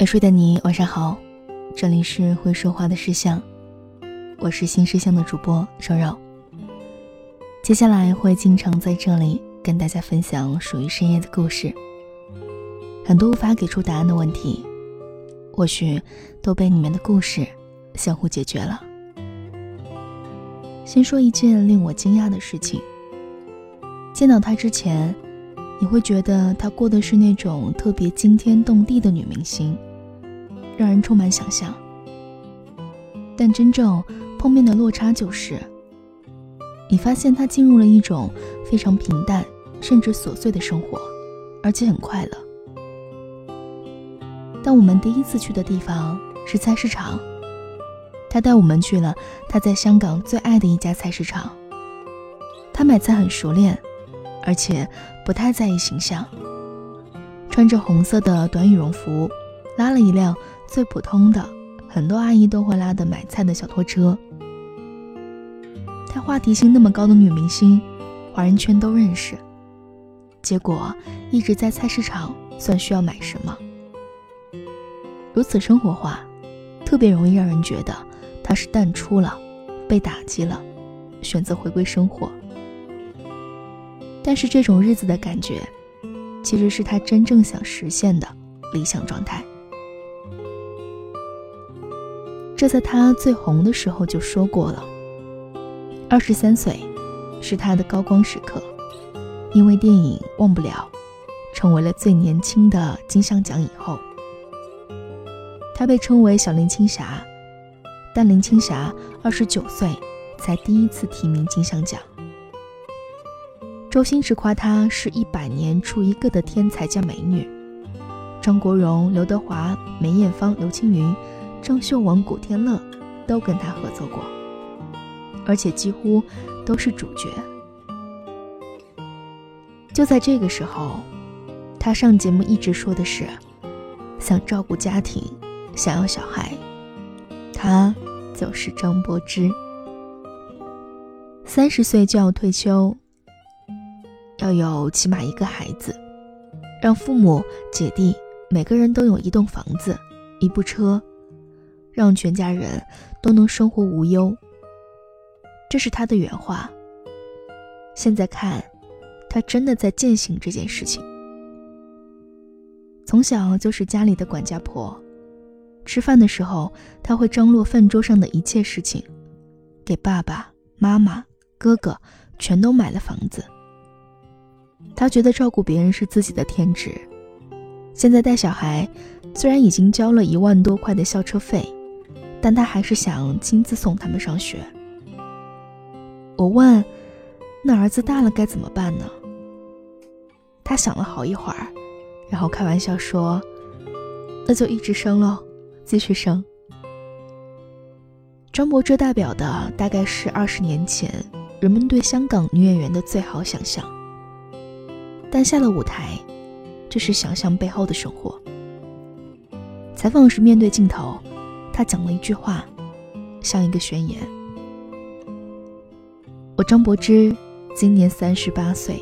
没睡的你，晚上好，这里是会说话的诗相，我是新诗相的主播瘦肉。接下来会经常在这里跟大家分享属于深夜的故事，很多无法给出答案的问题，或许都被你们的故事相互解决了。先说一件令我惊讶的事情，见到她之前，你会觉得她过的是那种特别惊天动地的女明星。让人充满想象，但真正碰面的落差就是，你发现他进入了一种非常平淡甚至琐碎的生活，而且很快乐。当我们第一次去的地方是菜市场，他带我们去了他在香港最爱的一家菜市场。他买菜很熟练，而且不太在意形象，穿着红色的短羽绒服，拉了一辆。最普通的，很多阿姨都会拉的买菜的小拖车。她话题性那么高的女明星，华人圈都认识。结果一直在菜市场，算需要买什么？如此生活化，特别容易让人觉得她是淡出了，被打击了，选择回归生活。但是这种日子的感觉，其实是她真正想实现的理想状态。这在他最红的时候就说过了。二十三岁，是他的高光时刻，因为电影《忘不了》，成为了最年轻的金像奖影后。他被称为小林青霞，但林青霞二十九岁才第一次提名金像奖。周星驰夸她是一百年出一个的天才加美女，张国荣、刘德华、梅艳芳、刘青云。郑秀文、古天乐都跟他合作过，而且几乎都是主角。就在这个时候，他上节目一直说的是想照顾家庭，想要小孩。他就是张柏芝。三十岁就要退休，要有起码一个孩子，让父母、姐弟每个人都有一栋房子、一部车。让全家人都能生活无忧，这是他的原话。现在看，他真的在践行这件事情。从小就是家里的管家婆，吃饭的时候他会张罗饭桌上的一切事情，给爸爸妈妈、哥哥全都买了房子。他觉得照顾别人是自己的天职。现在带小孩，虽然已经交了一万多块的校车费。但他还是想亲自送他们上学。我问：“那儿子大了该怎么办呢？”他想了好一会儿，然后开玩笑说：“那就一直生喽，继续生。”张柏芝代表的大概是二十年前人们对香港女演员的最好想象，但下了舞台，这是想象背后的生活。采访时面对镜头。他讲了一句话，像一个宣言。我张柏芝今年三十八岁，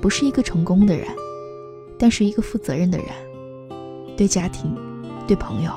不是一个成功的人，但是一个负责任的人，对家庭，对朋友。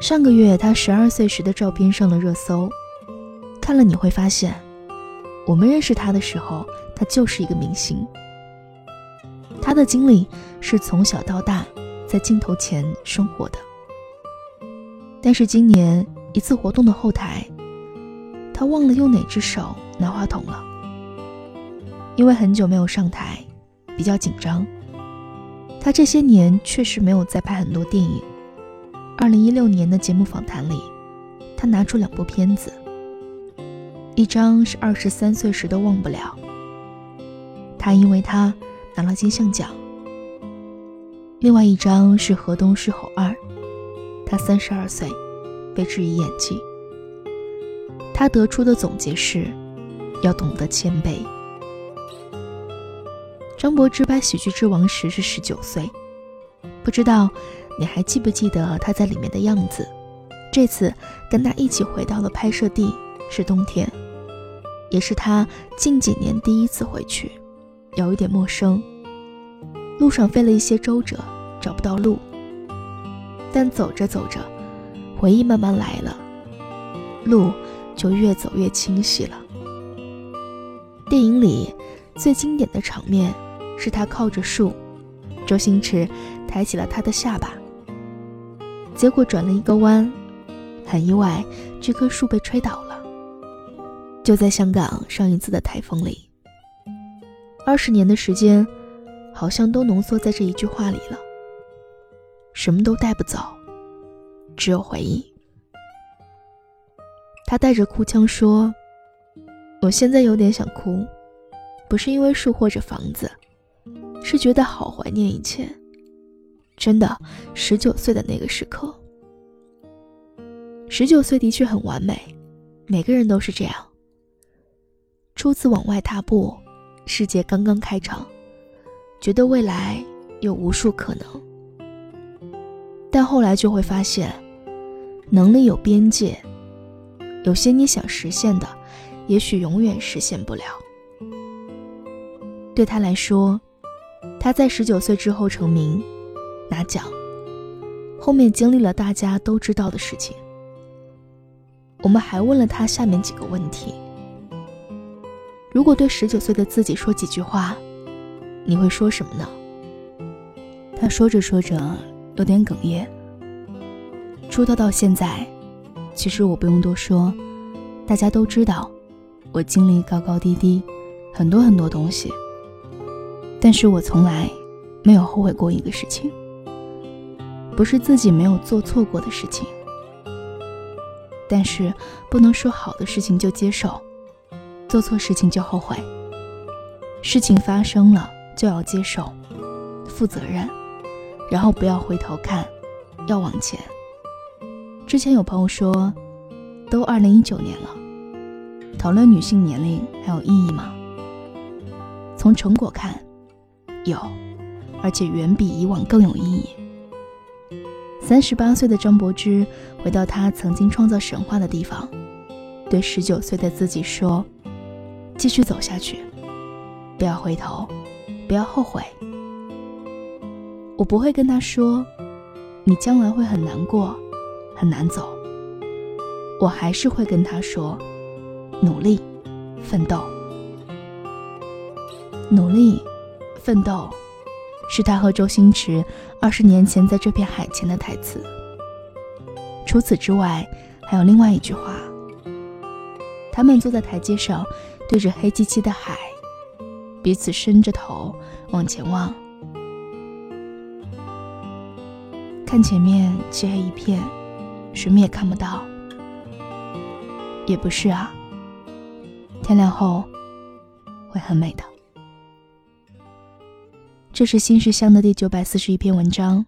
上个月他十二岁时的照片上了热搜，看了你会发现，我们认识他的时候，他就是一个明星。他的经历是从小到大在镜头前生活的。但是今年一次活动的后台，他忘了用哪只手拿话筒了。因为很久没有上台，比较紧张。他这些年确实没有再拍很多电影。二零一六年的节目访谈里，他拿出两部片子，一张是二十三岁时的《忘不了》，他因为他拿了金像奖；另外一张是《河东狮吼二》。他三十二岁，被质疑演技。他得出的总结是：要懂得谦卑。张柏芝拍《喜剧之王》时是十九岁，不知道你还记不记得他在里面的样子？这次跟他一起回到了拍摄地，是冬天，也是他近几年第一次回去，有一点陌生。路上费了一些周折，找不到路。但走着走着，回忆慢慢来了，路就越走越清晰了。电影里最经典的场面是他靠着树，周星驰抬起了他的下巴，结果转了一个弯，很意外，这棵树被吹倒了。就在香港上一次的台风里，二十年的时间，好像都浓缩在这一句话里了。什么都带不走，只有回忆。他带着哭腔说：“我现在有点想哭，不是因为树或者房子，是觉得好怀念以前。真的，十九岁的那个时刻，十九岁的确很完美，每个人都是这样。”初次往外踏步，世界刚刚开场，觉得未来有无数可能。但后来就会发现，能力有边界，有些你想实现的，也许永远实现不了。对他来说，他在十九岁之后成名，拿奖，后面经历了大家都知道的事情。我们还问了他下面几个问题。如果对十九岁的自己说几句话，你会说什么呢？他说着说着有点哽咽。出道到现在，其实我不用多说，大家都知道，我经历高高低低，很多很多东西。但是我从来没有后悔过一个事情，不是自己没有做错过的事情，但是不能说好的事情就接受。做错事情就后悔，事情发生了就要接受，负责任，然后不要回头看，要往前。之前有朋友说，都二零一九年了，讨论女性年龄还有意义吗？从成果看，有，而且远比以往更有意义。三十八岁的张柏芝回到她曾经创造神话的地方，对十九岁的自己说。继续走下去，不要回头，不要后悔。我不会跟他说，你将来会很难过，很难走。我还是会跟他说，努力，奋斗。努力，奋斗，是他和周星驰二十年前在这片海前的台词。除此之外，还有另外一句话。他们坐在台阶上。对着黑漆漆的海，彼此伸着头往前望，看前面漆黑一片，什么也看不到。也不是啊，天亮后会很美的。这是新世相的第九百四十一篇文章，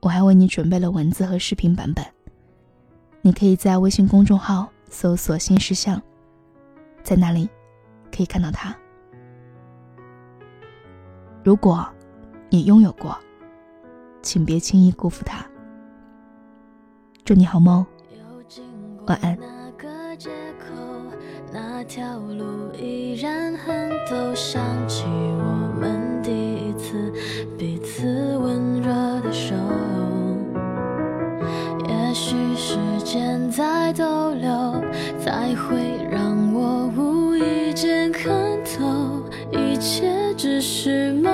我还为你准备了文字和视频版本，你可以在微信公众号搜索“新世相”，在那里。可以看到他。如果你拥有过，请别轻易辜负他。祝你好梦，晚安。那条路依然很陡，想起我们第一次彼此温热的手。也许时间在逗留，才会让我无意。间看透，一切只是梦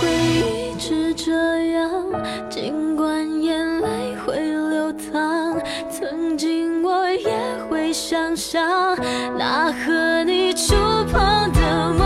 会一直这样尽管眼泪会流淌曾经我也会想象那和你触碰的